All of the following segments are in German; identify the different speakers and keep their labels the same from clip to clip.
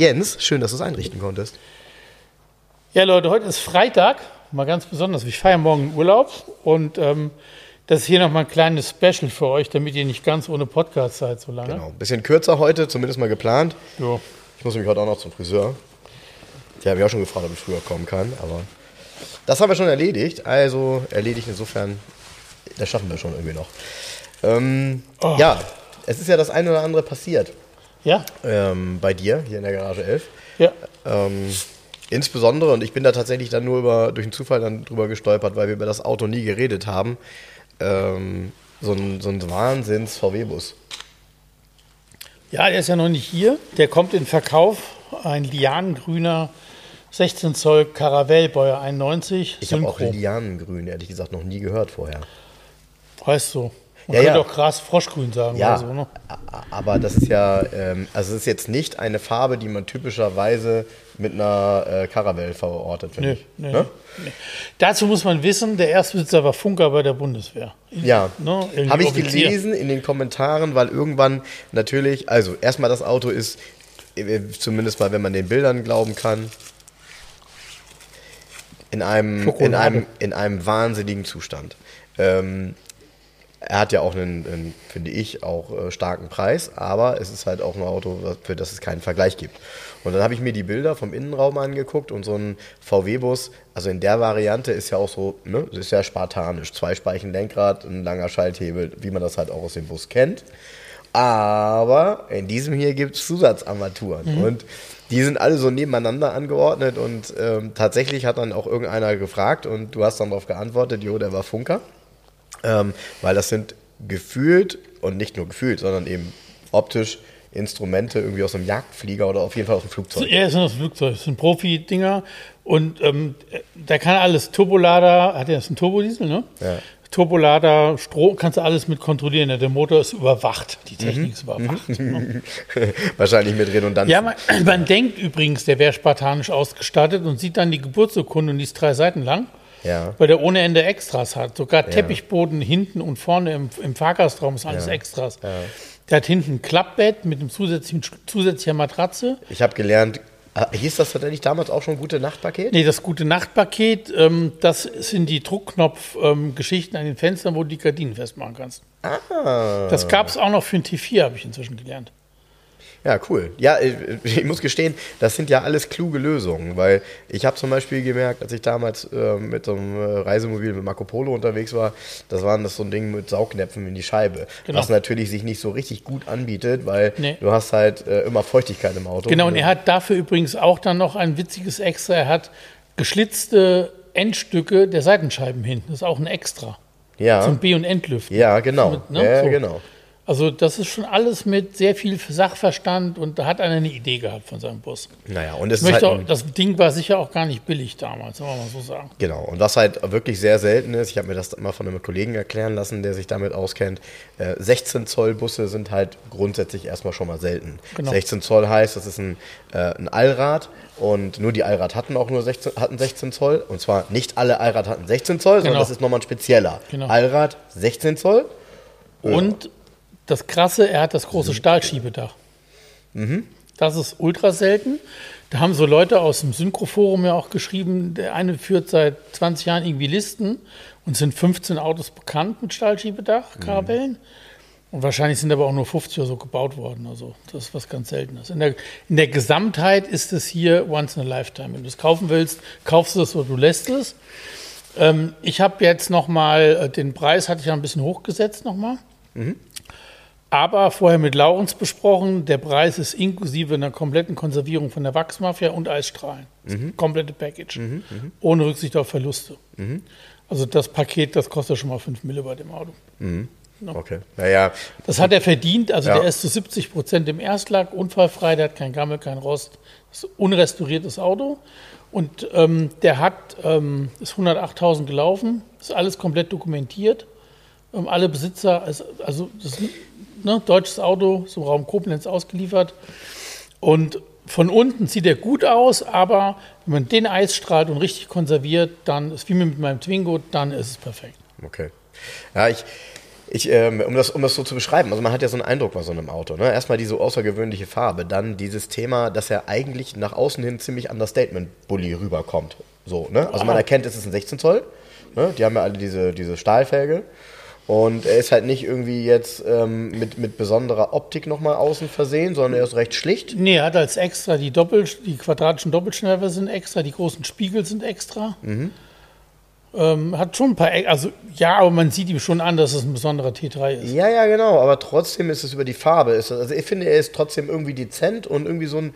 Speaker 1: Jens, schön, dass du es einrichten konntest.
Speaker 2: Ja, Leute, heute ist Freitag, mal ganz besonders. Ich feiere morgen Urlaub und ähm, das ist hier nochmal ein kleines Special für euch, damit ihr nicht ganz ohne Podcast seid so lange.
Speaker 1: Genau, ein bisschen kürzer heute, zumindest mal geplant.
Speaker 2: Jo.
Speaker 1: Ich muss nämlich heute auch noch zum Friseur. Die haben mich auch schon gefragt, ob ich früher kommen kann, aber das haben wir schon erledigt. Also erledigt insofern, das schaffen wir schon irgendwie noch. Ähm,
Speaker 2: Oh.
Speaker 1: Ja, es ist ja das eine oder andere passiert
Speaker 2: Ja?
Speaker 1: ähm, bei dir hier in der Garage 11.
Speaker 2: Ja.
Speaker 1: Ähm, insbesondere, und ich bin da tatsächlich dann nur über, durch einen Zufall dann drüber gestolpert, weil wir über das Auto nie geredet haben. Ähm, so ein, so ein Wahnsinns-VW-Bus.
Speaker 2: Ja, der ist ja noch nicht hier. Der kommt in Verkauf. Ein lianengrüner 16 Zoll Caravelle Baujahr 91.
Speaker 1: Ich habe auch. Lianengrün, ehrlich gesagt, noch nie gehört vorher.
Speaker 2: Heißt so. Man
Speaker 1: Ja,
Speaker 2: könnte
Speaker 1: ja.
Speaker 2: auch krass Froschgrün sagen
Speaker 1: Ja,
Speaker 2: oder so, ne?
Speaker 1: aber das ist ja, ähm, also es ist jetzt nicht eine Farbe, die man typischerweise mit einer äh, Caravelle verortet, finde
Speaker 2: Nee,
Speaker 1: ich.
Speaker 2: nee,
Speaker 1: Ne?
Speaker 2: nee. Dazu muss man wissen, der Erstbesitzer war Funker bei der Bundeswehr.
Speaker 1: Ja,
Speaker 2: Ne,
Speaker 1: habe ich gelesen in den Kommentaren, weil irgendwann natürlich, also erstmal das Auto ist, äh, zumindest mal, wenn man den Bildern glauben kann, in einem, in einem, in einem wahnsinnigen Zustand. Ähm, er hat ja auch einen, einen finde ich, auch äh, starken Preis, aber es ist halt auch ein Auto, für das es keinen Vergleich gibt. Und dann habe ich mir die Bilder vom Innenraum angeguckt und so ein VW-Bus, also in der Variante ist ja auch so, ne, das ist ja spartanisch. Zwei Speichen Lenkrad, ein langer Schalthebel, wie man das halt auch aus dem Bus kennt. Aber in diesem hier gibt es Zusatzarmaturen. Und die sind alle so nebeneinander angeordnet und ähm, tatsächlich hat dann auch irgendeiner gefragt und du hast dann darauf geantwortet, jo, der war Funker. Ähm, weil das sind gefühlt und nicht nur gefühlt, sondern eben optisch Instrumente irgendwie aus einem Jagdflieger oder auf jeden Fall aus dem Flugzeug.
Speaker 2: Er ist das Flugzeug, das sind Profi-Dinger. Und ähm, da kann alles Turbolader, hat er jetzt einen Turbodiesel, ne?
Speaker 1: Ja.
Speaker 2: Turbolader, Strom, kannst du alles mit kontrollieren. Der Motor ist überwacht, die Technik ist überwacht. ne?
Speaker 1: Wahrscheinlich mit Redundanz.
Speaker 2: Ja, man, man denkt übrigens, der wäre spartanisch ausgestattet und sieht dann die Geburtsurkunde und die ist drei Seiten lang,
Speaker 1: Ja.
Speaker 2: weil der ohne Ende Extras hat. Sogar Teppichboden hinten und vorne im, im Fahrgastraum ist alles Extras. Der hat hinten ein Klappbett mit einem zusätzlichen zusätzlicher Matratze.
Speaker 1: Ich habe gelernt, ah, hieß das tatsächlich damals auch schon gute Nachtpaket?
Speaker 2: Nee, das gute Nachtpaket, ähm, das sind die Druckknopf-Geschichten an den Fenstern, wo du die Gardinen festmachen kannst.
Speaker 1: Ah.
Speaker 2: Das gab es auch noch für ein T4, habe ich inzwischen gelernt.
Speaker 1: Ja, cool. Ja, ich, muss gestehen, das sind ja alles kluge Lösungen, weil ich habe zum Beispiel gemerkt, als ich damals äh, mit so einem äh, Reisemobil mit Marco Polo unterwegs war, das war das so ein Ding mit Saugnäpfen in die Scheibe,
Speaker 2: Genau.
Speaker 1: was natürlich sich nicht so richtig gut anbietet, weil
Speaker 2: Nee.
Speaker 1: du hast halt äh, immer Feuchtigkeit im Auto.
Speaker 2: Genau, und er hat dafür übrigens auch dann noch ein witziges Extra. Er hat geschlitzte Endstücke der Seitenscheiben hinten. Das ist auch ein Extra.
Speaker 1: ja,
Speaker 2: Zum B- und Endlüften.
Speaker 1: ja, genau,
Speaker 2: Mit, ne?
Speaker 1: ja,
Speaker 2: So.
Speaker 1: genau.
Speaker 2: Also das ist schon alles mit sehr viel Sachverstand und da hat einer eine Idee gehabt von seinem Bus.
Speaker 1: Naja, und es ist halt
Speaker 2: auch, das Ding war sicher auch gar nicht billig damals, soll man mal so sagen.
Speaker 1: Genau, und was halt wirklich sehr selten ist, ich habe mir das mal von einem Kollegen erklären lassen, der sich damit auskennt, äh, 16 Zoll Busse sind halt grundsätzlich erstmal schon mal selten.
Speaker 2: Genau.
Speaker 1: 16 Zoll heißt, das ist ein, äh, ein Allrad und nur die Allrad hatten auch nur 16, hatten 16 Zoll und zwar nicht alle Allrad hatten 16 Zoll, sondern
Speaker 2: Genau.
Speaker 1: das ist nochmal ein spezieller.
Speaker 2: Genau.
Speaker 1: Allrad 16 Zoll.
Speaker 2: Und das Krasse, er hat das große Stahlschiebedach. Das ist ultra selten. Da haben so Leute aus dem Synchroforum ja auch geschrieben, der eine führt seit 20 Jahren irgendwie Listen und sind 15 Autos bekannt mit Stahlschiebedach, Karavellen. Und wahrscheinlich sind aber auch nur 50 oder so gebaut worden. Also das ist was ganz Seltenes. In der, in der Gesamtheit ist es hier once in a lifetime. Wenn du es kaufen willst, kaufst du es oder du lässt es. Ähm, ich habe jetzt nochmal, den Preis hatte ich ja ein bisschen hochgesetzt nochmal. Aber vorher mit Laurens besprochen, der Preis ist inklusive einer kompletten Konservierung von der Wachsmafia und Eisstrahlen. Das komplette Package. Ohne Rücksicht auf Verluste. Also das Paket, das kostet schon mal 5 Mille bei dem Auto.
Speaker 1: Okay. Naja.
Speaker 2: Das hat er verdient. Also
Speaker 1: Ja.
Speaker 2: der ist zu 70 Prozent im Erstlack, unfallfrei, der hat kein Gammel, kein Rost. Das ist ein unrestauriertes Auto. Und ähm, der hat, ähm, ist 108.000 gelaufen, ist alles komplett dokumentiert. Ähm, alle Besitzer, also, also das ist ne, deutsches Auto, so Raum Koblenz ausgeliefert. Und von unten sieht er gut aus, aber wenn man den Eis strahlt und richtig konserviert, dann ist wie mit meinem Twingo, dann ist es perfekt.
Speaker 1: Okay. Ja, ich, ich ähm, um, das, um das so zu beschreiben, also man hat ja so einen Eindruck bei so einem Auto. Ne? Erstmal diese außergewöhnliche Farbe, dann dieses Thema, dass er eigentlich nach außen hin ziemlich Understatement-Bully rüberkommt. So, ne? Also man erkennt, es ist ein 16 Zoll. Ne? Die haben ja alle diese, diese Stahlfelge. Und er ist halt nicht irgendwie jetzt ähm, mit, mit besonderer Optik nochmal außen versehen, sondern er ist recht schlicht.
Speaker 2: Nee, er hat als extra die Doppel, die quadratischen Doppelschnellwerfer sind extra, die großen Spiegel sind extra. Ähm, hat schon ein paar, E- also ja, aber man sieht ihm schon an, dass es ein besonderer T3 ist.
Speaker 1: Ja, ja, genau, aber trotzdem ist es über die Farbe. Ist, also ich finde, er ist trotzdem irgendwie dezent und irgendwie so ein.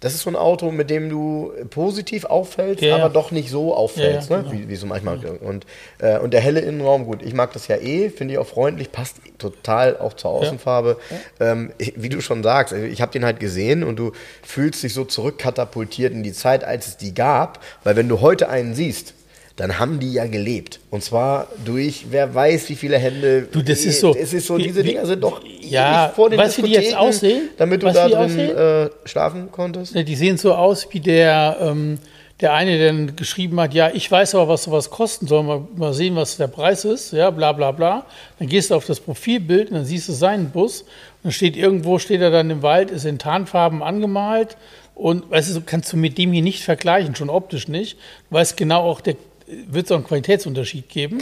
Speaker 1: Das ist so ein Auto, mit dem du positiv auffällst,
Speaker 2: Ja,
Speaker 1: aber doch nicht so auffällst, ne?
Speaker 2: genau.
Speaker 1: wie, wie so manchmal. Und, äh, und der helle Innenraum, gut, ich mag das ja eh, finde ich auch freundlich, passt total auch zur Außenfarbe. Ähm, wie du schon sagst, also ich habe den halt gesehen und du fühlst dich so zurückkatapultiert in die Zeit, als es die gab, weil wenn du heute einen siehst, dann haben die ja gelebt. Und zwar durch, wer weiß, wie viele Hände.
Speaker 2: Du, das ist so-
Speaker 1: Es ist so,
Speaker 2: wie-
Speaker 1: diese Dinger sind doch
Speaker 2: Ja,
Speaker 1: vor den
Speaker 2: weißt du, wie die jetzt aussehen?
Speaker 1: Damit du
Speaker 2: Weißt
Speaker 1: da drin äh, schlafen konntest.
Speaker 2: Ne, Die sehen so aus wie der, ähm, der eine, der dann geschrieben hat, ja, ich weiß aber, was sowas kosten soll, mal, mal sehen, was der Preis ist, ja, bla bla bla. Dann gehst du auf das Profilbild und dann siehst du seinen Bus und dann steht irgendwo, steht er dann im Wald, ist in Tarnfarben angemalt und weißt du, kannst du mit dem hier nicht vergleichen, schon optisch nicht. Du weißt genau auch, der wird es auch einen Qualitätsunterschied geben.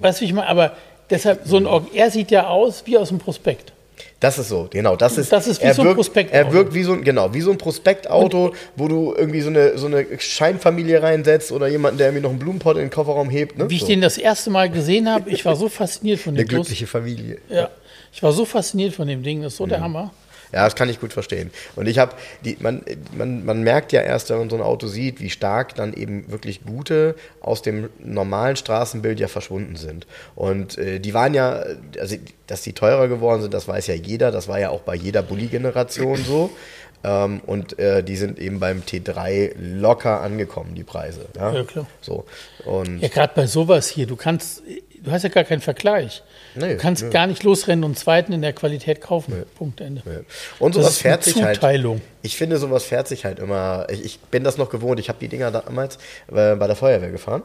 Speaker 2: Weißt du, wie ich meine? Aber deshalb, so ein, Or- er sieht ja aus wie aus dem Prospekt.
Speaker 1: Das ist so, genau. Das ist,
Speaker 2: Das ist wie
Speaker 1: er
Speaker 2: so ein
Speaker 1: wirkt,
Speaker 2: Prospektauto.
Speaker 1: Er wirkt wie so ein, genau, wie so ein Prospektauto, wo du irgendwie so eine, so eine Scheinfamilie reinsetzt oder jemanden, der irgendwie noch einen Blumenpott in den Kofferraum hebt. Ne?
Speaker 2: Wie ich
Speaker 1: so.
Speaker 2: den das erste Mal gesehen habe, ich war so fasziniert von
Speaker 1: Eine
Speaker 2: dem Bus.
Speaker 1: glückliche Familie.
Speaker 2: Ja, ich war so fasziniert von dem Ding, das ist so der Hammer.
Speaker 1: Ja, das kann ich gut verstehen. Und ich habe, man, man, man merkt ja erst, wenn man so ein Auto sieht, wie stark dann eben wirklich gute aus dem normalen Straßenbild ja verschwunden sind. Und äh, die waren ja, also dass die teurer geworden sind, das weiß ja jeder, das war ja auch bei jeder Bulli-Generation so. Ähm, und äh, die sind eben beim T3 locker angekommen, die Preise. Ja,
Speaker 2: Ja, klar.
Speaker 1: So. Und
Speaker 2: Ja, gerade bei sowas hier, du kannst, du hast ja gar keinen Vergleich.
Speaker 1: Nee,
Speaker 2: du kannst
Speaker 1: nö.
Speaker 2: gar nicht losrennen und einen zweiten in der Qualität kaufen. Punkt Ende.
Speaker 1: Und
Speaker 2: Das
Speaker 1: sowas
Speaker 2: eine
Speaker 1: fährt sich halt. Ich finde, sowas fährt sich halt immer. Ich, ich bin das noch gewohnt. Ich habe die Dinger damals äh, bei der Feuerwehr gefahren.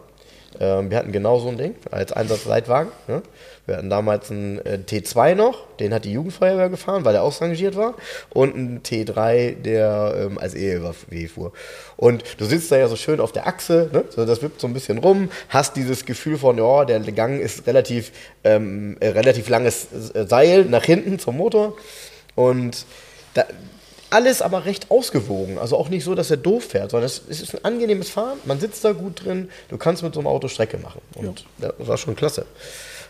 Speaker 1: Ähm, wir hatten genau so ein Ding als Einsatzleitwagen. Ne? Wir hatten damals einen äh, T2 noch, den hat die Jugendfeuerwehr gefahren, weil der ausrangiert war. Und einen T3, der ähm, als ELW fuhr. Und du sitzt da ja so schön auf der Achse, ne? so, das wippt so ein bisschen rum, hast dieses Gefühl von, ja, der Gang ist relativ, ähm, äh, relativ langes äh, Seil nach hinten zum Motor. Und da, alles aber recht ausgewogen. Also auch nicht so, dass er doof fährt, sondern es, ist ein angenehmes Fahren. Man sitzt da gut drin. Du kannst mit so einem Auto Strecke machen. Und das war schon klasse.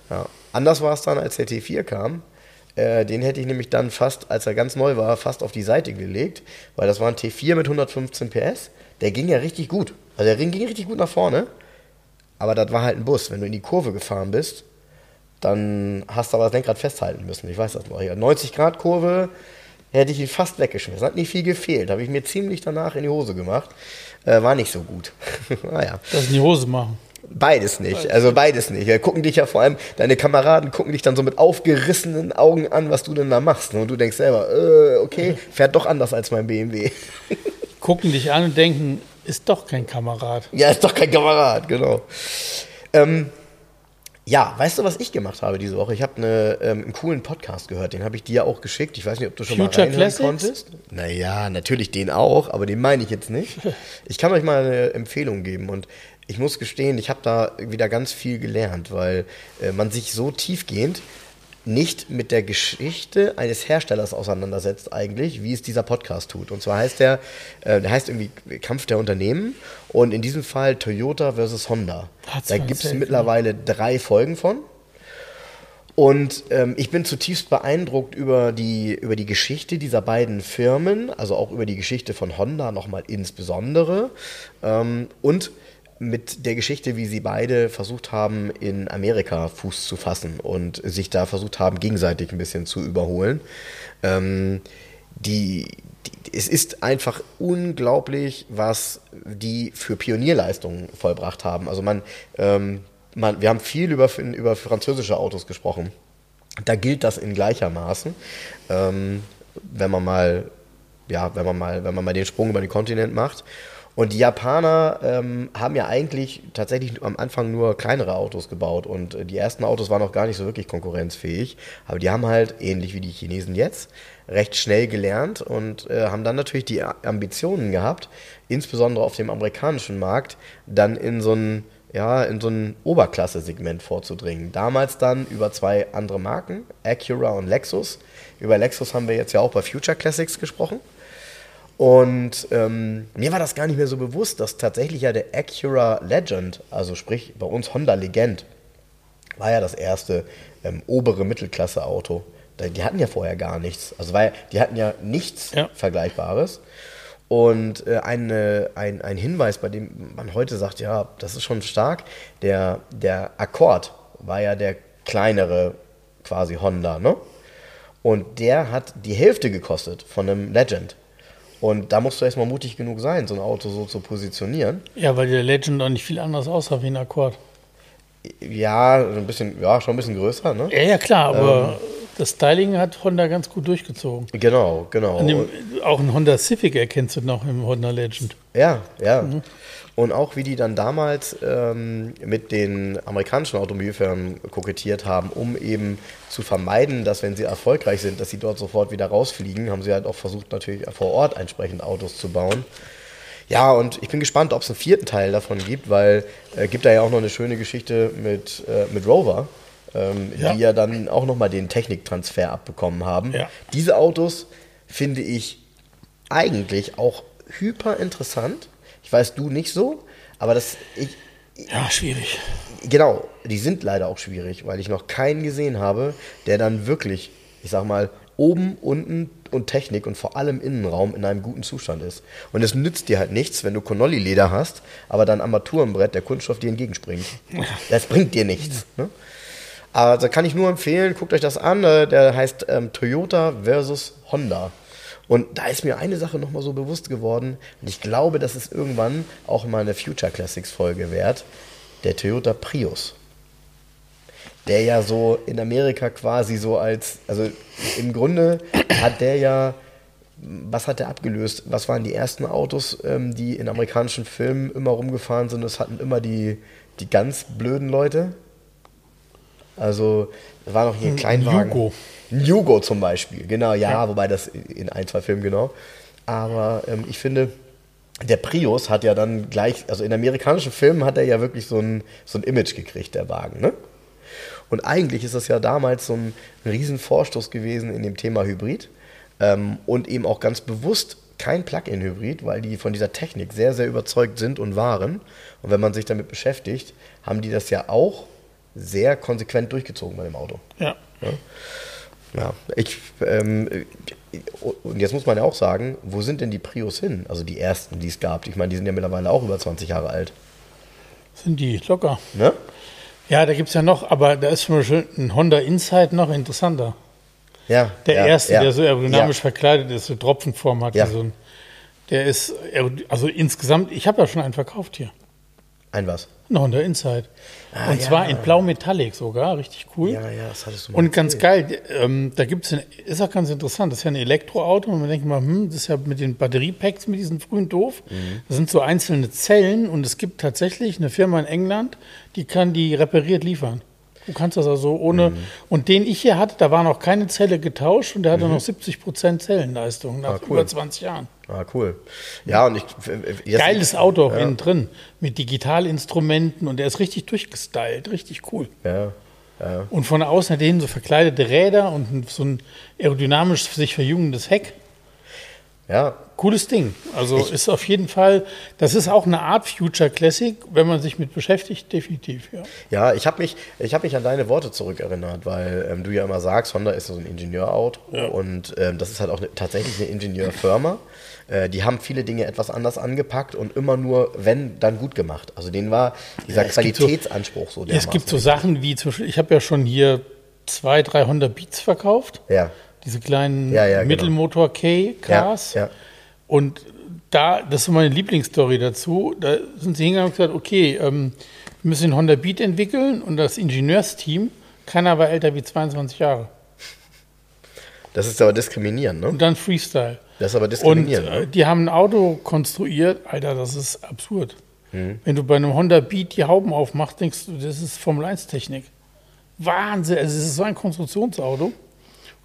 Speaker 1: Ja. Anders war es dann, als der T4 kam. Äh, den hätte ich nämlich dann fast, als er ganz neu war, fast auf die Seite gelegt, weil das war ein T4 mit 115 PS. Der ging ja richtig gut. Also der Ring ging richtig gut nach vorne. Aber das war halt ein Bus. Wenn du in die Kurve gefahren bist, dann hast du aber das Lenkrad festhalten müssen. Ich weiß das noch. Ja, 90 Grad Kurve hätte ich ihn fast weggeschmissen. Hat nicht viel gefehlt. Habe ich mir ziemlich danach in die Hose gemacht. Äh, war nicht so gut. naja.
Speaker 2: Das in die Hose machen.
Speaker 1: Beides nicht, also beides nicht. Wir gucken dich ja vor allem, deine Kameraden gucken dich dann so mit aufgerissenen Augen an, was du denn da machst. Und du denkst selber, äh, okay, fährt doch anders als mein BMW.
Speaker 2: Gucken dich an und denken, ist doch kein Kamerad.
Speaker 1: ja, ist doch kein Kamerad, genau. Ähm, ja, weißt du, was ich gemacht habe diese Woche? Ich habe eine, ähm, einen coolen Podcast gehört, den habe ich dir auch geschickt. Ich weiß nicht, ob du schon
Speaker 2: Future
Speaker 1: mal reinhören
Speaker 2: Classics?
Speaker 1: konntest. Naja, natürlich den auch, aber den meine ich jetzt nicht. Ich kann euch mal eine Empfehlung geben und ich muss gestehen, ich habe da wieder ganz viel gelernt, weil äh, man sich so tiefgehend nicht mit der Geschichte eines Herstellers auseinandersetzt eigentlich, wie es dieser Podcast tut. Und zwar heißt der, äh, der heißt irgendwie Kampf der Unternehmen und in diesem Fall Toyota versus Honda.
Speaker 2: Hat's
Speaker 1: Da gibt es mittlerweile drei Folgen von. Und ähm, ich bin zutiefst beeindruckt über die, über die Geschichte dieser beiden Firmen, also auch über die Geschichte von Honda nochmal insbesondere. Ähm, und mit der Geschichte, wie sie beide versucht haben, in Amerika Fuß zu fassen und sich da versucht haben, gegenseitig ein bisschen zu überholen. Ähm, die, die, es ist einfach unglaublich, was die für Pionierleistungen vollbracht haben. Also man, ähm, man wir haben viel über, über französische Autos gesprochen. Da gilt das in gleichermaßen. Ähm, wenn man mal, ja, wenn man mal, wenn man mal den Sprung über den Kontinent macht. Und die Japaner ähm, haben ja eigentlich tatsächlich am Anfang nur kleinere Autos gebaut und äh, die ersten Autos waren auch gar nicht so wirklich konkurrenzfähig. Aber die haben halt, ähnlich wie die Chinesen jetzt, recht schnell gelernt und äh, haben dann natürlich die Ambitionen gehabt, insbesondere auf dem amerikanischen Markt, dann in so ein, ja, in so ein Oberklasse-Segment vorzudringen. Damals dann über zwei andere Marken, Acura und Lexus. Über Lexus haben wir jetzt ja auch bei Future Classics gesprochen. Und ähm, mir war das gar nicht mehr so bewusst, dass tatsächlich ja der Acura Legend, also sprich bei uns Honda Legend, war ja das erste ähm, obere Mittelklasse-Auto. Die hatten ja vorher gar nichts. Also weil die hatten ja nichts ja. Vergleichbares. Und äh, eine, ein, ein Hinweis, bei dem man heute sagt, ja, das ist schon stark, der, der Akkord war ja der kleinere quasi Honda, ne? Und der hat die Hälfte gekostet von einem Legend. Und da musst du erstmal mutig genug sein, so ein Auto so zu positionieren.
Speaker 2: Ja, weil der Legend auch nicht viel anders aussah wie ein Akkord.
Speaker 1: Ja, ein bisschen, ja, schon ein bisschen größer, ne?
Speaker 2: Ja, ja, klar, aber ähm, das Styling hat Honda ganz gut durchgezogen.
Speaker 1: Genau, genau.
Speaker 2: Dem, auch ein Honda Civic erkennst du noch im Honda Legend.
Speaker 1: Ja, ja. Mhm. Und auch wie die dann damals ähm, mit den amerikanischen Automobilfirmen kokettiert haben, um eben zu vermeiden, dass wenn sie erfolgreich sind, dass sie dort sofort wieder rausfliegen, haben sie halt auch versucht, natürlich vor Ort entsprechend Autos zu bauen. Ja, und ich bin gespannt, ob es einen vierten Teil davon gibt, weil äh, gibt da ja auch noch eine schöne Geschichte mit, äh, mit Rover, ähm, ja. die ja dann auch nochmal den Techniktransfer abbekommen haben. Ja. Diese Autos finde ich eigentlich auch hyper interessant ich weiß, du nicht so, aber das. Ich,
Speaker 2: ja, schwierig.
Speaker 1: Genau, die sind leider auch schwierig, weil ich noch keinen gesehen habe, der dann wirklich, ich sag mal, oben, unten und Technik und vor allem Innenraum in einem guten Zustand ist. Und es nützt dir halt nichts, wenn du Connolly-Leder hast, aber dein Armaturenbrett, der Kunststoff dir entgegenspringt. Das bringt dir nichts. Ne? Aber da kann ich nur empfehlen, guckt euch das an. Äh, der heißt ähm, Toyota versus Honda. Und da ist mir eine Sache nochmal so bewusst geworden, und ich glaube, das ist irgendwann auch mal eine Future Classics Folge wert, der Toyota Prius. Der ja so in Amerika quasi so als, also im Grunde hat der ja, was hat der abgelöst? Was waren die ersten Autos, ähm, die in amerikanischen Filmen immer rumgefahren sind? Das hatten immer die, die ganz blöden Leute. Also, war noch hier ein Kleinwagen. Jugo. Ein Jugo zum Beispiel, genau, ja, ja, wobei das in ein, zwei Filmen genau. Aber ähm, ich finde, der Prius hat ja dann gleich, also in amerikanischen Filmen hat er ja wirklich so ein, so ein Image gekriegt, der Wagen, ne? Und eigentlich ist das ja damals so ein, ein Riesenvorstoß gewesen in dem Thema Hybrid ähm, und eben auch ganz bewusst kein Plug-in-Hybrid, weil die von dieser Technik sehr, sehr überzeugt sind und waren. Und wenn man sich damit beschäftigt, haben die das ja auch sehr konsequent durchgezogen bei dem Auto.
Speaker 2: Ja. ja?
Speaker 1: Ja, ich, ähm, und jetzt muss man ja auch sagen, wo sind denn die Prius hin? Also die ersten, die es gab. Ich meine, die sind ja mittlerweile auch über 20 Jahre alt.
Speaker 2: Sind die locker. Ne? Ja, da gibt es ja noch, aber da ist zum Beispiel ein Honda Insight noch interessanter.
Speaker 1: Ja.
Speaker 2: Der
Speaker 1: ja,
Speaker 2: erste,
Speaker 1: ja,
Speaker 2: der so aerodynamisch ja. verkleidet ist, so Tropfenform hat. Ja. So ein, der ist, also insgesamt, ich habe ja schon einen verkauft hier.
Speaker 1: Ein was?
Speaker 2: Ein Honda Insight. Ah, und ja. zwar in Blau Metallic sogar, richtig cool.
Speaker 1: Ja, ja, das hattest du
Speaker 2: mal Und ganz geil, ähm, da gibt es, ist auch ganz interessant, das ist ja ein Elektroauto und man denkt mal, hm, das ist ja mit den Batteriepacks, mit diesen frühen doof. Mhm. Das sind so einzelne Zellen und es gibt tatsächlich eine Firma in England, die kann die repariert liefern. Du kannst das also ohne. Mhm. Und den ich hier hatte, da war noch keine Zelle getauscht und der hatte mhm. noch 70 Prozent Zellenleistung nach ah, cool. über 20 Jahren.
Speaker 1: Ah, cool. Ja, und ich.
Speaker 2: Jetzt Geiles Auto auch ja. innen drin. Mit Digitalinstrumenten und der ist richtig durchgestylt. Richtig cool.
Speaker 1: Ja. ja.
Speaker 2: Und von außen hat er so verkleidete Räder und so ein aerodynamisch sich verjüngendes Heck.
Speaker 1: Ja,
Speaker 2: Cooles Ding. Also ist auf jeden Fall, das ist auch eine Art Future Classic, wenn man sich mit beschäftigt, definitiv. Ja.
Speaker 1: Ja, ich habe mich, ich hab mich an deine Worte zurückerinnert, weil ähm, du ja immer sagst, Honda ist so ein Ingenieurauto und ähm, das ist halt auch eine, tatsächlich eine Ingenieurfirma. Äh, die haben viele Dinge etwas anders angepackt und immer nur, wenn, dann gut gemacht. Also denen war dieser
Speaker 2: es gibt so-
Speaker 1: Qualitätsanspruch so,
Speaker 2: Es gibt so Sachen wie zum Beispiel, ich habe ja schon hier zwei, drei Honda Beats verkauft.
Speaker 1: Ja,
Speaker 2: Diese kleinen
Speaker 1: Ja, ja, genau.
Speaker 2: Mittelmotor K-Cars.
Speaker 1: Ja.
Speaker 2: Und da, das ist meine Lieblingsstory dazu, da sind sie hingegangen und gesagt, okay, ähm, wir müssen den Honda Beat entwickeln und das Ingenieursteam, keiner war älter wie 22 Jahre.
Speaker 1: das ist aber diskriminierend, ne?
Speaker 2: Und dann Freestyle.
Speaker 1: Das ist aber
Speaker 2: Und
Speaker 1: diskriminierend.
Speaker 2: äh,
Speaker 1: ne?
Speaker 2: die haben ein Auto konstruiert, Alter, das ist absurd.
Speaker 1: Mhm.
Speaker 2: Wenn du bei einem Honda Beat die Hauben aufmachst, denkst du, das ist Formel 1 Technik. Wahnsinn, also es ist so ein Konstruktionsauto.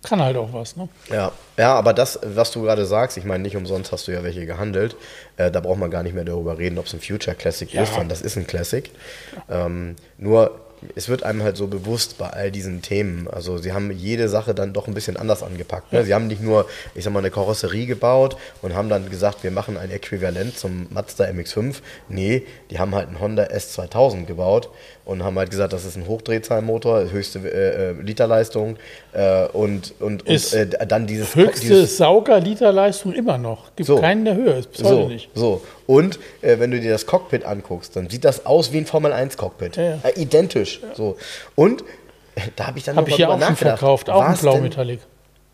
Speaker 2: Kann halt auch was, ne?
Speaker 1: Ja, ja, aber das, was du gerade sagst, ich meine, nicht umsonst hast du ja welche gehandelt. Äh, da braucht man gar nicht mehr darüber reden, ob es ein Future Classic
Speaker 2: Ja.
Speaker 1: ist, sondern das ist ein Classic. Ähm, nur, es wird einem halt so bewusst bei all diesen Themen. Also, sie haben jede Sache dann doch ein bisschen anders angepackt. Ne? Sie haben nicht nur, ich sag mal, eine Karosserie gebaut und haben dann gesagt, wir machen ein Äquivalent zum Mazda MX5. Nee, die haben halt einen Honda S2000 gebaut und haben halt gesagt, das ist ein Hochdrehzahlmotor, höchste äh, äh, Literleistung äh, und, und, und äh, dann dieses
Speaker 2: Höchste
Speaker 1: dieses,
Speaker 2: Sauger-Literleistung immer noch. Gibt
Speaker 1: So.
Speaker 2: keinen, der höher ist, bis heute
Speaker 1: so,
Speaker 2: nicht.
Speaker 1: so. Und äh, wenn du dir das Cockpit anguckst, dann sieht das aus wie ein Formel 1 Cockpit.
Speaker 2: Ja, ja.
Speaker 1: Äh, identisch. So. Und da habe ich dann
Speaker 2: Habe
Speaker 1: noch
Speaker 2: ich ja
Speaker 1: mal
Speaker 2: auch
Speaker 1: nachgedacht.
Speaker 2: verkauft, auch ein
Speaker 1: war's denn-
Speaker 2: Blau-Metallic.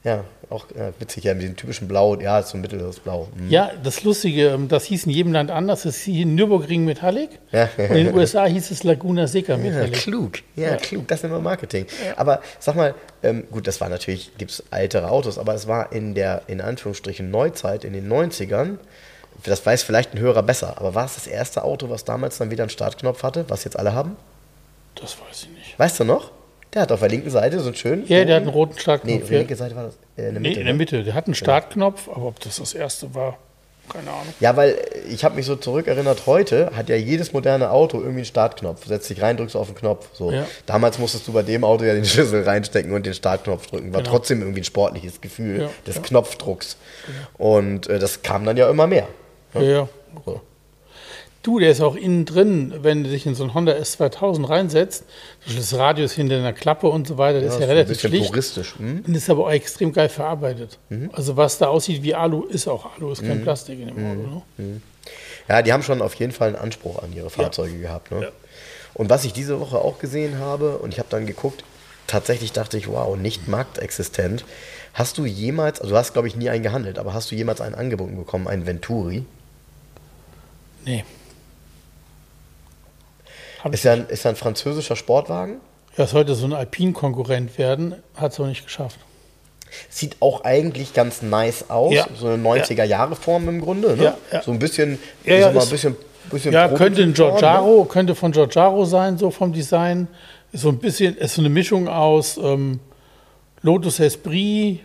Speaker 1: Ja, auch ja, witzig, ja, mit diesem typischen Blau, ja, so ein mittleres Blau. Hm.
Speaker 2: Ja, das Lustige, ähm, das hieß in jedem Land anders. Das hieß in Nürburgring Metallic
Speaker 1: Ja.
Speaker 2: und in den USA hieß es Laguna Seca
Speaker 1: Ja,
Speaker 2: Metallic.
Speaker 1: klug, ja, klug, das ist immer Marketing. Aber sag mal, ähm, gut, das war natürlich, gibt es ältere Autos, aber es war in der, in Anführungsstrichen, Neuzeit, in den 90ern, das weiß vielleicht ein Hörer besser, aber war es das erste Auto, was damals dann wieder einen Startknopf hatte, was jetzt alle haben?
Speaker 2: Das weiß ich nicht.
Speaker 1: Weißt du noch? Der hat auf der linken Seite so einen schönen.
Speaker 2: Ja, der hat einen
Speaker 1: roten-
Speaker 2: roten
Speaker 1: Nee,
Speaker 2: Startknopf.
Speaker 1: auf der linken Seite war das. Äh, in der
Speaker 2: nee,
Speaker 1: Mitte.
Speaker 2: in der
Speaker 1: ne?
Speaker 2: Mitte. Der hat einen Startknopf, aber ob das das erste war, keine Ahnung.
Speaker 1: Ja, weil äh, ich habe mich so zurückerinnert, heute hat ja jedes moderne Auto irgendwie einen Startknopf. Setzt dich rein, drückst auf den Knopf. So.
Speaker 2: Ja.
Speaker 1: Damals musstest du bei dem Auto ja den Schlüssel reinstecken und den Startknopf drücken. War
Speaker 2: Genau.
Speaker 1: trotzdem irgendwie ein sportliches Gefühl
Speaker 2: Ja,
Speaker 1: des
Speaker 2: ja. Genau.
Speaker 1: Knopfdrucks. Und äh, das kam dann ja immer mehr.
Speaker 2: Ja, ja. Du, der ist auch innen drin, wenn du dich in so ein Honda S2000 reinsetzt, das Radio ist hinter einer Klappe und so weiter, das ist ja
Speaker 1: ein
Speaker 2: relativ
Speaker 1: bisschen
Speaker 2: schlicht.
Speaker 1: puristisch. Hm?
Speaker 2: Und ist aber auch extrem geil verarbeitet.
Speaker 1: Mhm.
Speaker 2: Also was da aussieht wie Alu, ist auch Alu, ist kein Plastik in dem Auto. Ne?
Speaker 1: Ja, die haben schon auf jeden Fall einen Anspruch an ihre Fahrzeuge gehabt. Ne?
Speaker 2: Ja.
Speaker 1: Und was ich diese Woche auch gesehen habe, und ich habe dann geguckt, tatsächlich dachte ich, wow, nicht marktexistent. Hast du jemals, also du hast glaube ich nie einen gehandelt, aber hast du jemals einen angeboten bekommen, einen Venturi?
Speaker 2: Nee. Hab
Speaker 1: Ist ja ein, ist ja ein französischer Sportwagen.
Speaker 2: ja, sollte so ein Alpin-Konkurrent werden, hat es auch nicht geschafft.
Speaker 1: Sieht auch eigentlich ganz nice aus.
Speaker 2: Ja.
Speaker 1: So eine 90er-Jahre-Form im Grunde. Ne?
Speaker 2: Ja, ja.
Speaker 1: So ein bisschen,
Speaker 2: Ja, ja,
Speaker 1: mal,
Speaker 2: ist-
Speaker 1: bisschen, bisschen
Speaker 2: Ja, könnte ein Giorgiaro, könnte von Giorgiaro sein, so vom Design. Ist so ein bisschen, ist so eine Mischung aus ähm, Lotus Esprit,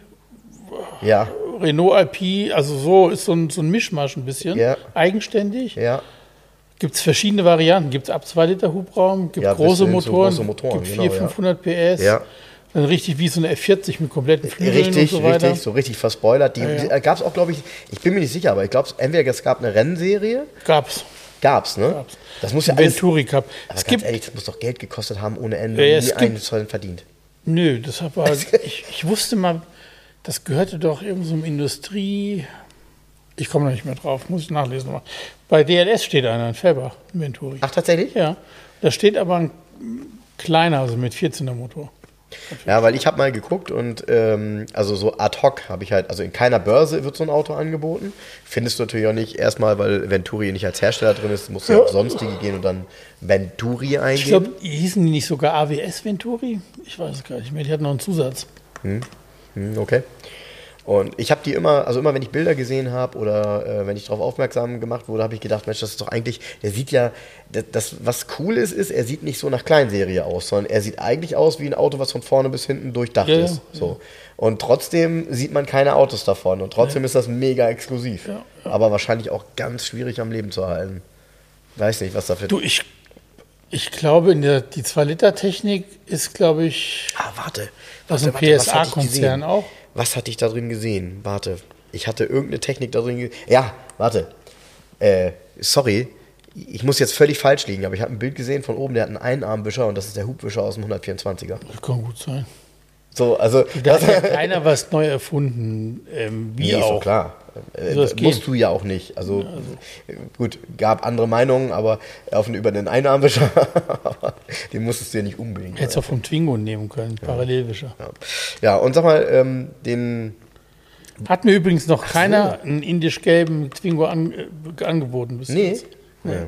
Speaker 1: Ne? Ja,
Speaker 2: Renault Alpi, also so ist so ein, so ein Mischmasch ein bisschen. Eigenständig.
Speaker 1: ja.
Speaker 2: Gibt es verschiedene Varianten. Gibt es ab 2 Liter Hubraum, gibt
Speaker 1: Ja,
Speaker 2: große Motoren,
Speaker 1: große Motoren,
Speaker 2: gibt
Speaker 1: genau,
Speaker 2: 400,
Speaker 1: ja.
Speaker 2: 500 PS.
Speaker 1: Ja.
Speaker 2: Dann richtig wie so eine F40 mit kompletten Flügeln
Speaker 1: Richtig,
Speaker 2: und so weiter.
Speaker 1: richtig, so richtig verspoilert. Die,
Speaker 2: Ja, ja.
Speaker 1: Gab es auch, glaube ich, ich bin mir nicht sicher, aber ich glaube, entweder es gab eine Rennserie,
Speaker 2: Gab's.
Speaker 1: gab's, ne?
Speaker 2: Gab's.
Speaker 1: Das muss ja alles,
Speaker 2: Venturi Cup.
Speaker 1: aber
Speaker 2: Es
Speaker 1: ganz
Speaker 2: gibt,
Speaker 1: ehrlich, das muss doch Geld gekostet haben ohne Ende,
Speaker 2: Ja, ja,
Speaker 1: nie
Speaker 2: es
Speaker 1: einen Zoll verdient.
Speaker 2: Nö, das war, ich, ich wusste mal, das gehörte doch irgend so einem Industrie. Ich komme noch nicht mehr drauf, muss ich nachlesen. Bei DLS steht einer in Felbach, ein Venturi.
Speaker 1: Ach, tatsächlich?
Speaker 2: Ja, da steht aber ein kleiner, also mit 14er Motor.
Speaker 1: Ja, weil ich habe mal geguckt und ähm, also so ad hoc habe ich halt, also in keiner Börse wird so ein Auto angeboten. Findest du natürlich auch nicht erstmal, weil Venturi nicht als Hersteller drin ist, musst du ja auf sonstige gehen und dann Venturi
Speaker 2: Ich
Speaker 1: eingeben.
Speaker 2: glaube, hießen die nicht sogar AWS Venturi? Ich weiß es gar nicht mehr. Die hatten noch einen Zusatz.
Speaker 1: Hm, okay. Und ich habe die immer, also immer wenn ich Bilder gesehen habe oder äh, wenn ich darauf aufmerksam gemacht wurde, habe ich gedacht, Mensch, das ist doch eigentlich, der sieht ja, das, das, was cool ist, ist, er sieht nicht so nach Kleinserie aus, sondern er sieht eigentlich aus wie ein Auto, was von vorne bis hinten durchdacht
Speaker 2: Ja, ja,
Speaker 1: ist. So. Und trotzdem sieht man keine Autos davon und trotzdem ist das mega exklusiv.
Speaker 2: Ja,
Speaker 1: Aber wahrscheinlich auch ganz schwierig am Leben zu halten. Weiß nicht, was dafür.
Speaker 2: Du, ich, ich glaube, in der, die 2-Liter-Technik ist, glaube ich,
Speaker 1: ah, warte. Warte,
Speaker 2: ein PSA-Konzern auch.
Speaker 1: Was hatte ich da drin gesehen? Warte. Ich hatte irgendeine Technik da drin. ge- Ja, warte. Äh, sorry, ich muss jetzt völlig falsch liegen, aber ich habe ein Bild gesehen von oben, der hat einen Einarmwischer und das ist der Hubwischer aus dem 124er.
Speaker 2: Das kann gut sein.
Speaker 1: So, also
Speaker 2: Da hat ja keiner was neu erfunden. Ähm, wie
Speaker 1: Nee,
Speaker 2: auch.
Speaker 1: klar. Äh,
Speaker 2: das
Speaker 1: musst
Speaker 2: gehen?
Speaker 1: du ja auch nicht. Also, äh, gut, gab andere Meinungen, aber auf, über den Einarmwischer, den musstest du ja nicht unbedingt.
Speaker 2: Hättest du auch vom Twingo nehmen können, Parallelwischer.
Speaker 1: Ja. ja, und sag mal, ähm, den,
Speaker 2: Hat mir übrigens noch keiner einen indisch-gelben Twingo an, äh, angeboten. bis
Speaker 1: nee.
Speaker 2: jetzt.
Speaker 1: Ja.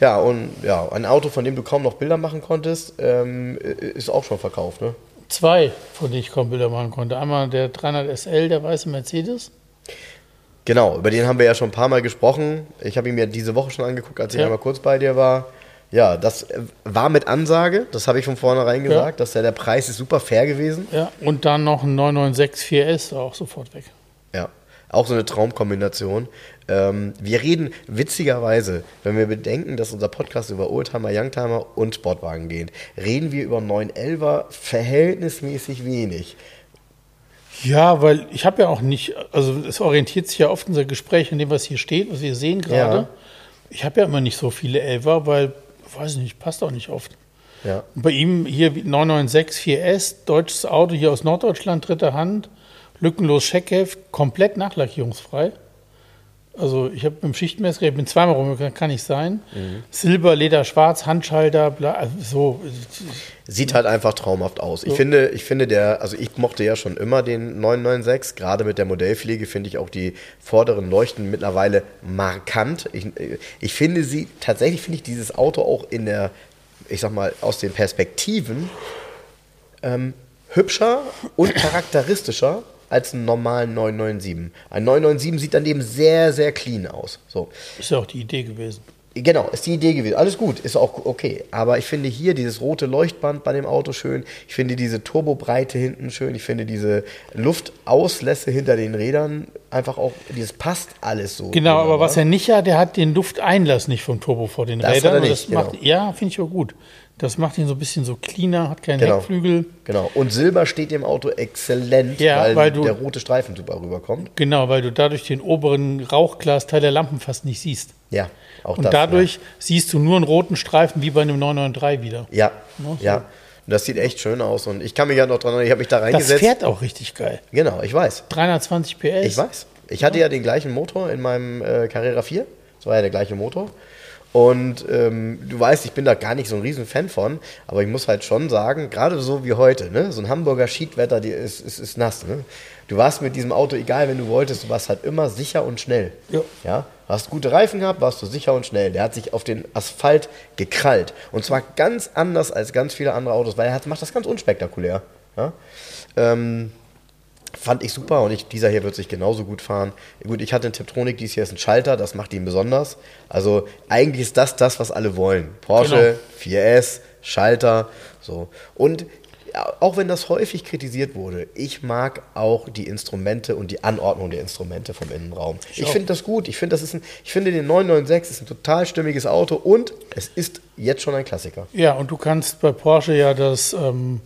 Speaker 1: ja, und ja, ein Auto, von dem du kaum noch Bilder machen konntest, ähm, ist auch schon verkauft, ne?
Speaker 2: Zwei, von denen ich kaum Bilder machen konnte. Einmal der 300 SL, der weiße Mercedes.
Speaker 1: Genau, über den haben wir ja schon ein paar Mal gesprochen. Ich habe ihn mir diese Woche schon angeguckt, als ich
Speaker 2: Ja.
Speaker 1: einmal kurz bei dir war. Ja, das äh, war mit Ansage, das habe ich von vornherein gesagt, dass der, der Preis ist super fair gewesen.
Speaker 2: Ja, und dann noch ein 996 4S, auch sofort weg.
Speaker 1: Ja, auch so eine Traumkombination. Ähm, wir reden witzigerweise, wenn wir bedenken, dass unser Podcast über Oldtimer, Youngtimer und Sportwagen geht, reden wir über 911er verhältnismäßig wenig.
Speaker 2: Ja, weil ich habe ja auch nicht, also es orientiert sich ja oft unser Gespräch an dem, was hier steht, was wir sehen gerade.
Speaker 1: Ja.
Speaker 2: Ich habe ja immer nicht so viele Elfer, weil, weiß ich nicht, passt auch nicht oft.
Speaker 1: Ja.
Speaker 2: Bei ihm hier 996 4S, deutsches Auto hier aus Norddeutschland, dritte Hand, lückenlos Scheckheft, komplett nachlackierungsfrei. Also ich habe mit dem Schichtmesser, ich bin zweimal rum, kann nicht sein.
Speaker 1: Mhm.
Speaker 2: Silber, Leder, Schwarz, Handschalter, bla, also so.
Speaker 1: Sieht halt einfach traumhaft aus. Ich finde, ich finde der, also ich mochte ja schon immer den 996, gerade mit der Modellpflege finde ich auch die vorderen Leuchten mittlerweile markant. Ich, ich finde sie, tatsächlich finde ich dieses Auto auch in der, ich sag mal, aus den Perspektiven ähm, hübscher und charakteristischer als einen normalen 997. Ein 997 sieht dann eben sehr, sehr clean aus. So.
Speaker 2: Ist ja auch die Idee gewesen.
Speaker 1: Genau, ist die Idee gewesen. Alles gut, ist auch okay. Aber ich finde hier dieses rote Leuchtband bei dem Auto schön. Ich finde diese Turbobreite hinten schön. Ich finde diese Luftauslässe hinter den Rädern einfach auch, dieses passt alles so.
Speaker 2: Genau, aber
Speaker 1: wunderbar.
Speaker 2: was er nicht hat, der hat den Lufteinlass nicht vom Turbo vor den
Speaker 1: Das hat
Speaker 2: Rädern.
Speaker 1: er
Speaker 2: Und
Speaker 1: nicht,
Speaker 2: das macht,
Speaker 1: genau.
Speaker 2: Ja, finde ich auch gut. Das macht ihn so ein bisschen so cleaner, hat keinen
Speaker 1: Genau.
Speaker 2: Heckflügel.
Speaker 1: Genau. Und Silber steht dem Auto exzellent,
Speaker 2: Ja,
Speaker 1: weil,
Speaker 2: weil du-
Speaker 1: der rote Streifen super rüberkommt.
Speaker 2: Genau, weil du dadurch den oberen Rauchglasteil der Lampen fast nicht siehst.
Speaker 1: Ja, auch
Speaker 2: Und
Speaker 1: das.
Speaker 2: dadurch siehst du nur einen roten Streifen wie bei einem 993 wieder.
Speaker 1: Ja,
Speaker 2: Ne,
Speaker 1: ja.
Speaker 2: so.
Speaker 1: ja. Das sieht echt schön aus. Und ich kann mich ja noch dran erinnern, ich habe mich da
Speaker 2: Das
Speaker 1: reingesetzt.
Speaker 2: fährt auch richtig geil.
Speaker 1: Genau, ich weiß.
Speaker 2: 320 PS.
Speaker 1: Ich weiß. Ich hatte ja den gleichen Motor in meinem äh, Carrera 4. Das war ja der gleiche Motor. Und ähm, du weißt, ich bin da gar nicht so ein riesen Fan von, aber ich muss halt schon sagen, gerade so wie heute, ne, so ein Hamburger Schiedwetter, die ist, ist, ist nass. Ne? Du warst mit diesem Auto, egal wenn du wolltest, du warst halt immer sicher und schnell.
Speaker 2: Ja.
Speaker 1: Ja? Hast gute Reifen gehabt, warst du sicher und schnell. Der hat sich auf den Asphalt gekrallt. Und zwar ganz anders als ganz viele andere Autos, weil er hat, macht das ganz unspektakulär. Ja? Ähm, Fand ich super und ich, dieser hier wird sich genauso gut fahren. Gut, ich hatte einen Tiptronic, dies hier ist ein Schalter, das macht ihn besonders. Also eigentlich ist das das, was alle wollen. Porsche, 4S, Schalter, so. Und auch wenn das häufig kritisiert wurde, ich mag auch die Instrumente und die Anordnung der Instrumente vom Innenraum. Ich,
Speaker 2: auch.
Speaker 1: finde das gut. Ich finde, das ist ein, ich finde den 996 ist ein total stimmiges Auto und es ist jetzt schon ein Klassiker.
Speaker 2: Ja, und du kannst bei Porsche ja das, ähm,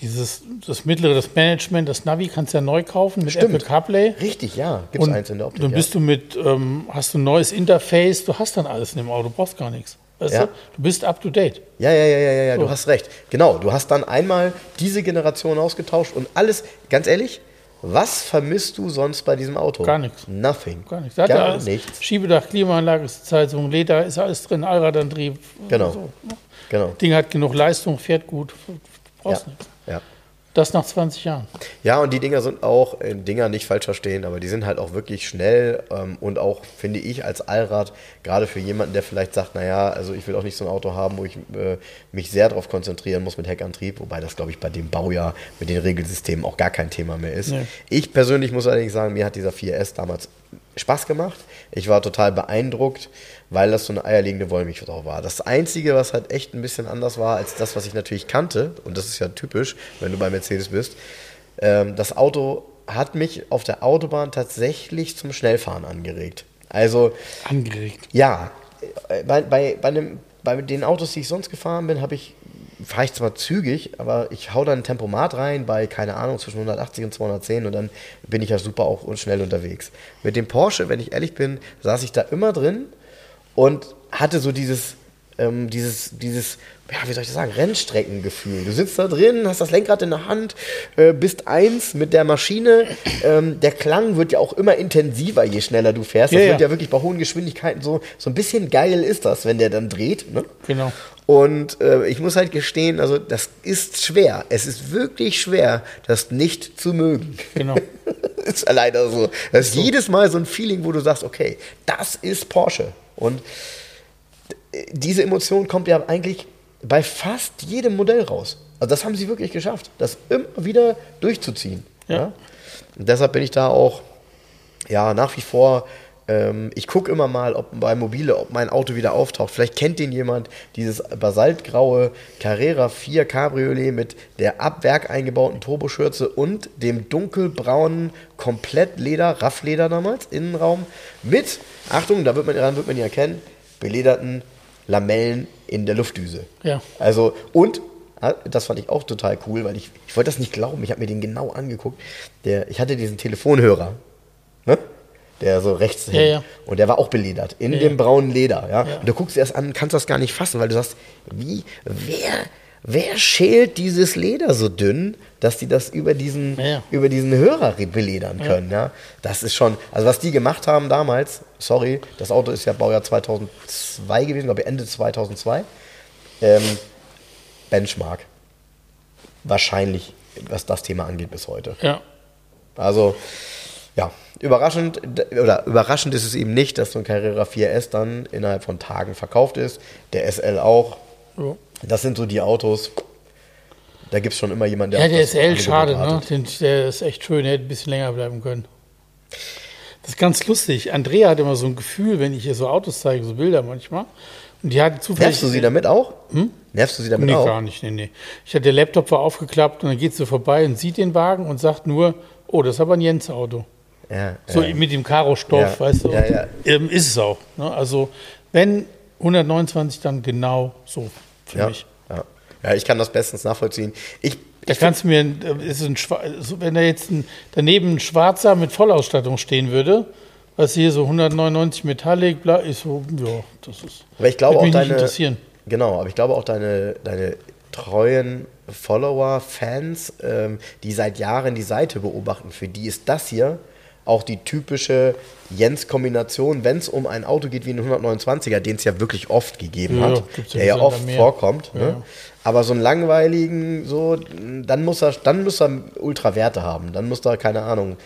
Speaker 2: dieses, das mittlere, das Management, das Navi kannst du ja neu kaufen mit
Speaker 1: Stimmt.
Speaker 2: Apple CarPlay.
Speaker 1: Richtig, ja. Gibt es eins in der Optik.
Speaker 2: dann
Speaker 1: ja.
Speaker 2: bist du mit, ähm, hast du ein neues Interface, du hast dann alles in dem Auto, brauchst gar nichts. Weißt
Speaker 1: Ja.
Speaker 2: du? du bist up to date.
Speaker 1: Ja, ja, ja, ja, ja, ja, du
Speaker 2: So.
Speaker 1: hast recht. Genau, du hast dann einmal diese Generation ausgetauscht und alles, ganz ehrlich, was vermisst du sonst bei diesem Auto?
Speaker 2: Gar nichts.
Speaker 1: Nothing.
Speaker 2: Gar nichts.
Speaker 1: Gar
Speaker 2: alles.
Speaker 1: nichts.
Speaker 2: Schiebedach, Klimaanlage, Sitzheizung, Leder, ist alles drin, Allradantrieb.
Speaker 1: Genau.
Speaker 2: So.
Speaker 1: Genau.
Speaker 2: Ding hat genug Leistung, fährt gut,
Speaker 1: Ja.
Speaker 2: brauchst nichts. Das nach 20 Jahren.
Speaker 1: ja, und die Dinger sind auch, äh, Dinger nicht falsch verstehen, aber die sind halt auch wirklich schnell ähm, und auch, finde ich, als Allrad, gerade für jemanden, der vielleicht sagt, naja, also ich will auch nicht so ein Auto haben, wo ich äh, mich sehr darauf konzentrieren muss mit Heckantrieb, wobei das, glaube ich, bei dem Baujahr mit den Regelsystemen auch gar kein Thema mehr ist.
Speaker 2: Nee.
Speaker 1: Ich persönlich muss allerdings sagen, mir hat dieser 4S damals Spaß gemacht. Ich war total beeindruckt, weil das so eine eierlegende Wollmilchsau war. Das Einzige, was halt echt ein bisschen anders war als das, was ich natürlich kannte, und das ist ja typisch, wenn du bei Mercedes bist, ähm, das Auto hat mich auf der Autobahn tatsächlich zum Schnellfahren angeregt. Also,
Speaker 2: Angeregt.
Speaker 1: ja, äh, bei, bei, bei, einem, bei den Autos, die ich sonst gefahren bin, habe ich fahre ich zwar zügig, aber ich hau dann ein Tempomat rein bei, keine Ahnung, zwischen 180 und 210 und dann bin ich ja super auch und schnell unterwegs. Mit dem Porsche, wenn ich ehrlich bin, saß ich da immer drin und hatte so dieses, ähm, dieses, dieses, ja, wie soll ich das sagen, Rennstreckengefühl. Du sitzt da drin, hast das Lenkrad in der Hand, äh, bist eins mit der Maschine. Ähm, der Klang wird ja auch immer intensiver, je schneller du fährst. Das
Speaker 2: Ja,
Speaker 1: wird
Speaker 2: ja.
Speaker 1: wirklich bei hohen Geschwindigkeiten so, so ein bisschen geil ist das, wenn der dann dreht. Ne?
Speaker 2: Genau.
Speaker 1: Und äh, ich muss halt gestehen, also das ist schwer. Es ist wirklich schwer, das nicht zu mögen.
Speaker 2: Genau.
Speaker 1: ist ja leider so. Das ist jedes Mal so ein Feeling, wo du sagst, okay, das ist Porsche. Und diese Emotion kommt ja eigentlich bei fast jedem Modell raus. Also das haben sie wirklich geschafft, das immer wieder durchzuziehen.
Speaker 2: Ja.
Speaker 1: Und deshalb bin ich da auch ja, nach wie vor, ähm, ich gucke immer mal, ob bei Mobile, ob mein Auto wieder auftaucht. Vielleicht kennt den jemand, dieses basaltgraue Carrera 4 Cabriolet mit der ab Werk eingebauten Turboschürze und dem dunkelbraunen Komplettleder, Raffleder damals, Innenraum, mit, Achtung, da wird man, daran wird man ihn erkennen, belederten Lamellen in der Luftdüse.
Speaker 2: Ja.
Speaker 1: Also, und ah, das fand ich auch total cool, weil ich, ich wollte das nicht glauben. Ich habe mir den genau angeguckt. Der, ich hatte diesen Telefonhörer, ne? der so rechts
Speaker 2: Ja, ja.
Speaker 1: Und der war auch beledert, in
Speaker 2: Ja,
Speaker 1: dem braunen Leder. Ja? Und du guckst das an, kannst das gar nicht fassen, weil du sagst, wie, wer, wer schält dieses Leder so dünn, dass die das über diesen,
Speaker 2: Ja, ja.
Speaker 1: über diesen Hörer re- beledern können. Ja. Das ist schon, also was die gemacht haben damals, sorry, das Auto ist ja Baujahr 2002 gewesen, glaube ich Ende 2002, ähm, Benchmark. Wahrscheinlich, was das Thema angeht bis heute.
Speaker 2: Ja.
Speaker 1: Also, ja, überraschend, oder überraschend ist es eben nicht, dass so ein Carrera 4S dann innerhalb von Tagen verkauft ist. Der SL auch.
Speaker 2: Ja.
Speaker 1: Das sind so die Autos. Da gibt es schon immer jemanden, der
Speaker 2: Ja, der
Speaker 1: das
Speaker 2: SL, schade, ne? Den, der ist echt schön, der hätte ein bisschen länger bleiben können. Das ist ganz lustig. Andrea hat immer so ein Gefühl, wenn ich ihr so Autos zeige, so Bilder manchmal. Und die hat zufällig.
Speaker 1: Nervst du sie damit auch? Nervst du sie damit
Speaker 2: Nee,
Speaker 1: auch?
Speaker 2: gar nicht, nee, nee. Ich hatte der Laptop war aufgeklappt und dann geht sie vorbei und sieht den Wagen und sagt nur, oh, das ist aber ein Jens-Auto.
Speaker 1: Ja,
Speaker 2: So
Speaker 1: ja.
Speaker 2: mit dem Karo-Stoff,
Speaker 1: Ja,
Speaker 2: weißt du.
Speaker 1: ja, ja.
Speaker 2: Ähm, ist es auch. Ne? Also, wenn 129, dann genau so für
Speaker 1: ja,
Speaker 2: mich.
Speaker 1: ja. ja, ich kann das bestens nachvollziehen. Ich,
Speaker 2: Da kannst du mir, äh, ist ein, wenn da jetzt ein, daneben ein Schwarzer mit Vollausstattung stehen würde, was hier so 199 Metallic, bla, ist so, ja, das ist.
Speaker 1: Aber ich glaube
Speaker 2: würde
Speaker 1: auch deine.
Speaker 2: interessieren.
Speaker 1: Genau, aber ich glaube auch deine, deine treuen Follower, Fans, ähm, die seit Jahren die Seite beobachten, für die ist das hier auch die typische Jens-Kombination, wenn es um ein Auto geht wie ein 129er, den es ja wirklich oft gegeben
Speaker 2: Ja,
Speaker 1: hat,
Speaker 2: ja
Speaker 1: der ja oft
Speaker 2: mehr.
Speaker 1: vorkommt.
Speaker 2: Ja.
Speaker 1: Ne? Aber so einen langweiligen, so, dann muss er, dann muss er Ultrawerte haben. Dann muss da, keine Ahnung,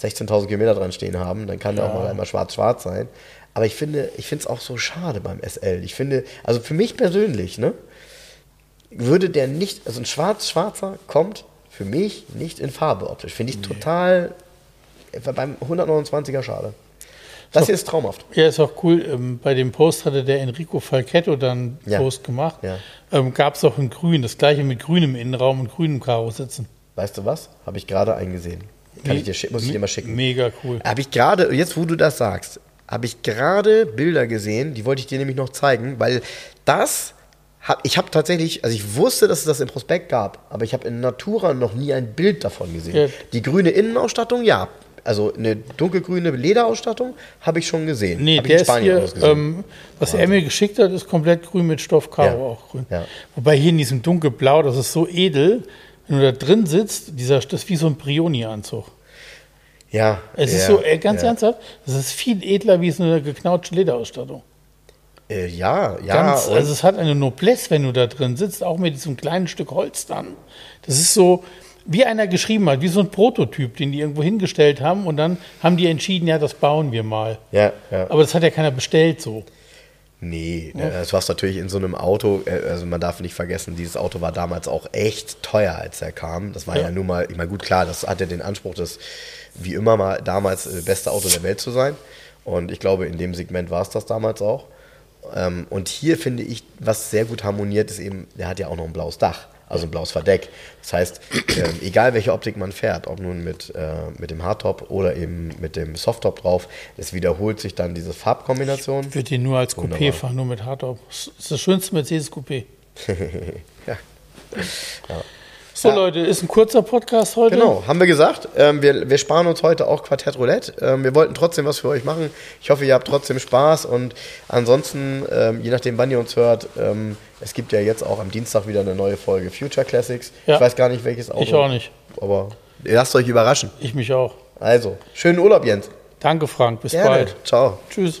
Speaker 1: 16.000 Kilometer dran stehen haben. Dann kann der auch mal einmal schwarz-schwarz sein. Aber ich finde, ich finde es auch so schade beim SL. Ich finde, also für mich persönlich, ne, würde der nicht, also ein schwarz-schwarzer kommt für mich nicht in Farbe optisch. Finde ich total, äh, beim 129er schade. Das hier ist traumhaft.
Speaker 2: Ja, ist auch cool. Ähm, bei dem Post hatte der Enrico Falchetto dann einen
Speaker 1: Ja.
Speaker 2: Post gemacht.
Speaker 1: Ja.
Speaker 2: Ähm, Gab es auch in grün, das gleiche mit grünem Innenraum und grünem Karo sitzen.
Speaker 1: Weißt du was? Habe ich gerade eingesehen. Kann ich dir, muss ich dir mal schicken.
Speaker 2: Mega cool.
Speaker 1: Habe ich gerade, jetzt wo du das sagst, habe ich gerade Bilder gesehen, die wollte ich dir nämlich noch zeigen, weil das, hab, ich habe tatsächlich, also ich wusste, dass es das im Prospekt gab, aber ich habe in Natura noch nie ein Bild davon gesehen.
Speaker 2: Ja.
Speaker 1: Die grüne Innenausstattung, ja. Also eine dunkelgrüne Lederausstattung habe ich schon gesehen.
Speaker 2: Nee,
Speaker 1: Hab ich
Speaker 2: der ist
Speaker 1: Spanien
Speaker 2: hier, ähm, was er mir geschickt hat, ist komplett grün mit Stoff, Karo
Speaker 1: Ja.
Speaker 2: auch grün.
Speaker 1: Ja.
Speaker 2: Wobei hier in diesem dunkelblau, das ist so edel, wenn du da drin sitzt, dieser, das ist wie so ein Brioni-Anzug.
Speaker 1: ja,
Speaker 2: Es ist
Speaker 1: ja,
Speaker 2: so, äh, ganz ernsthaft, das ist viel edler wie so eine geknautschte Lederausstattung.
Speaker 1: Äh, ja, ja.
Speaker 2: Ganz, also es hat eine Noblesse, wenn du da drin sitzt, auch mit diesem kleinen Stück Holz dann. Das ist so, wie einer geschrieben hat, wie so ein Prototyp, den die irgendwo hingestellt haben und dann haben die entschieden, ja, das bauen wir mal.
Speaker 1: ja, ja.
Speaker 2: Aber das hat ja keiner bestellt so.
Speaker 1: Nee, äh, das war natürlich in so einem Auto, äh, also man darf nicht vergessen, dieses Auto war damals auch echt teuer, als er kam. Das war ja,
Speaker 2: Ja.
Speaker 1: nun mal, ich meine, gut, klar, das hatte den Anspruch, das wie immer mal damals äh, beste Auto der Welt zu sein. Und ich glaube, in dem Segment war es das damals auch. Ähm, und hier finde ich, was sehr gut harmoniert, ist eben, der hat ja auch noch ein blaues Dach, also ein blaues Verdeck. Das heißt, ähm, egal welche Optik man fährt, ob nun mit, äh, mit dem Hardtop oder eben mit dem Softtop drauf, es wiederholt sich dann diese Farbkombination.
Speaker 2: Ich würde den nur als Coupé
Speaker 1: Wunderbar.
Speaker 2: fahren, nur mit Hardtop. Das ist das schönste Mercedes Coupé.
Speaker 1: ja,
Speaker 2: So, Leute, ist ein kurzer Podcast heute.
Speaker 3: Genau, haben wir gesagt. Ähm, wir, wir sparen uns heute auch Quartett Roulette. Ähm, wir wollten trotzdem was für euch machen. Ich hoffe, ihr habt trotzdem Spaß und ansonsten, ähm, je nachdem, wann ihr uns hört, ähm, es gibt ja jetzt auch am Dienstag wieder eine neue Folge Future Classics.
Speaker 2: Ja.
Speaker 3: Ich weiß gar nicht, welches Auto.
Speaker 2: Ich auch nicht.
Speaker 3: Aber lasst euch überraschen.
Speaker 2: Ich mich auch.
Speaker 3: Also, schönen Urlaub, Jens.
Speaker 2: Danke, Frank. Bis
Speaker 3: Gerne.
Speaker 2: bald.
Speaker 3: Ciao.
Speaker 2: Tschüss.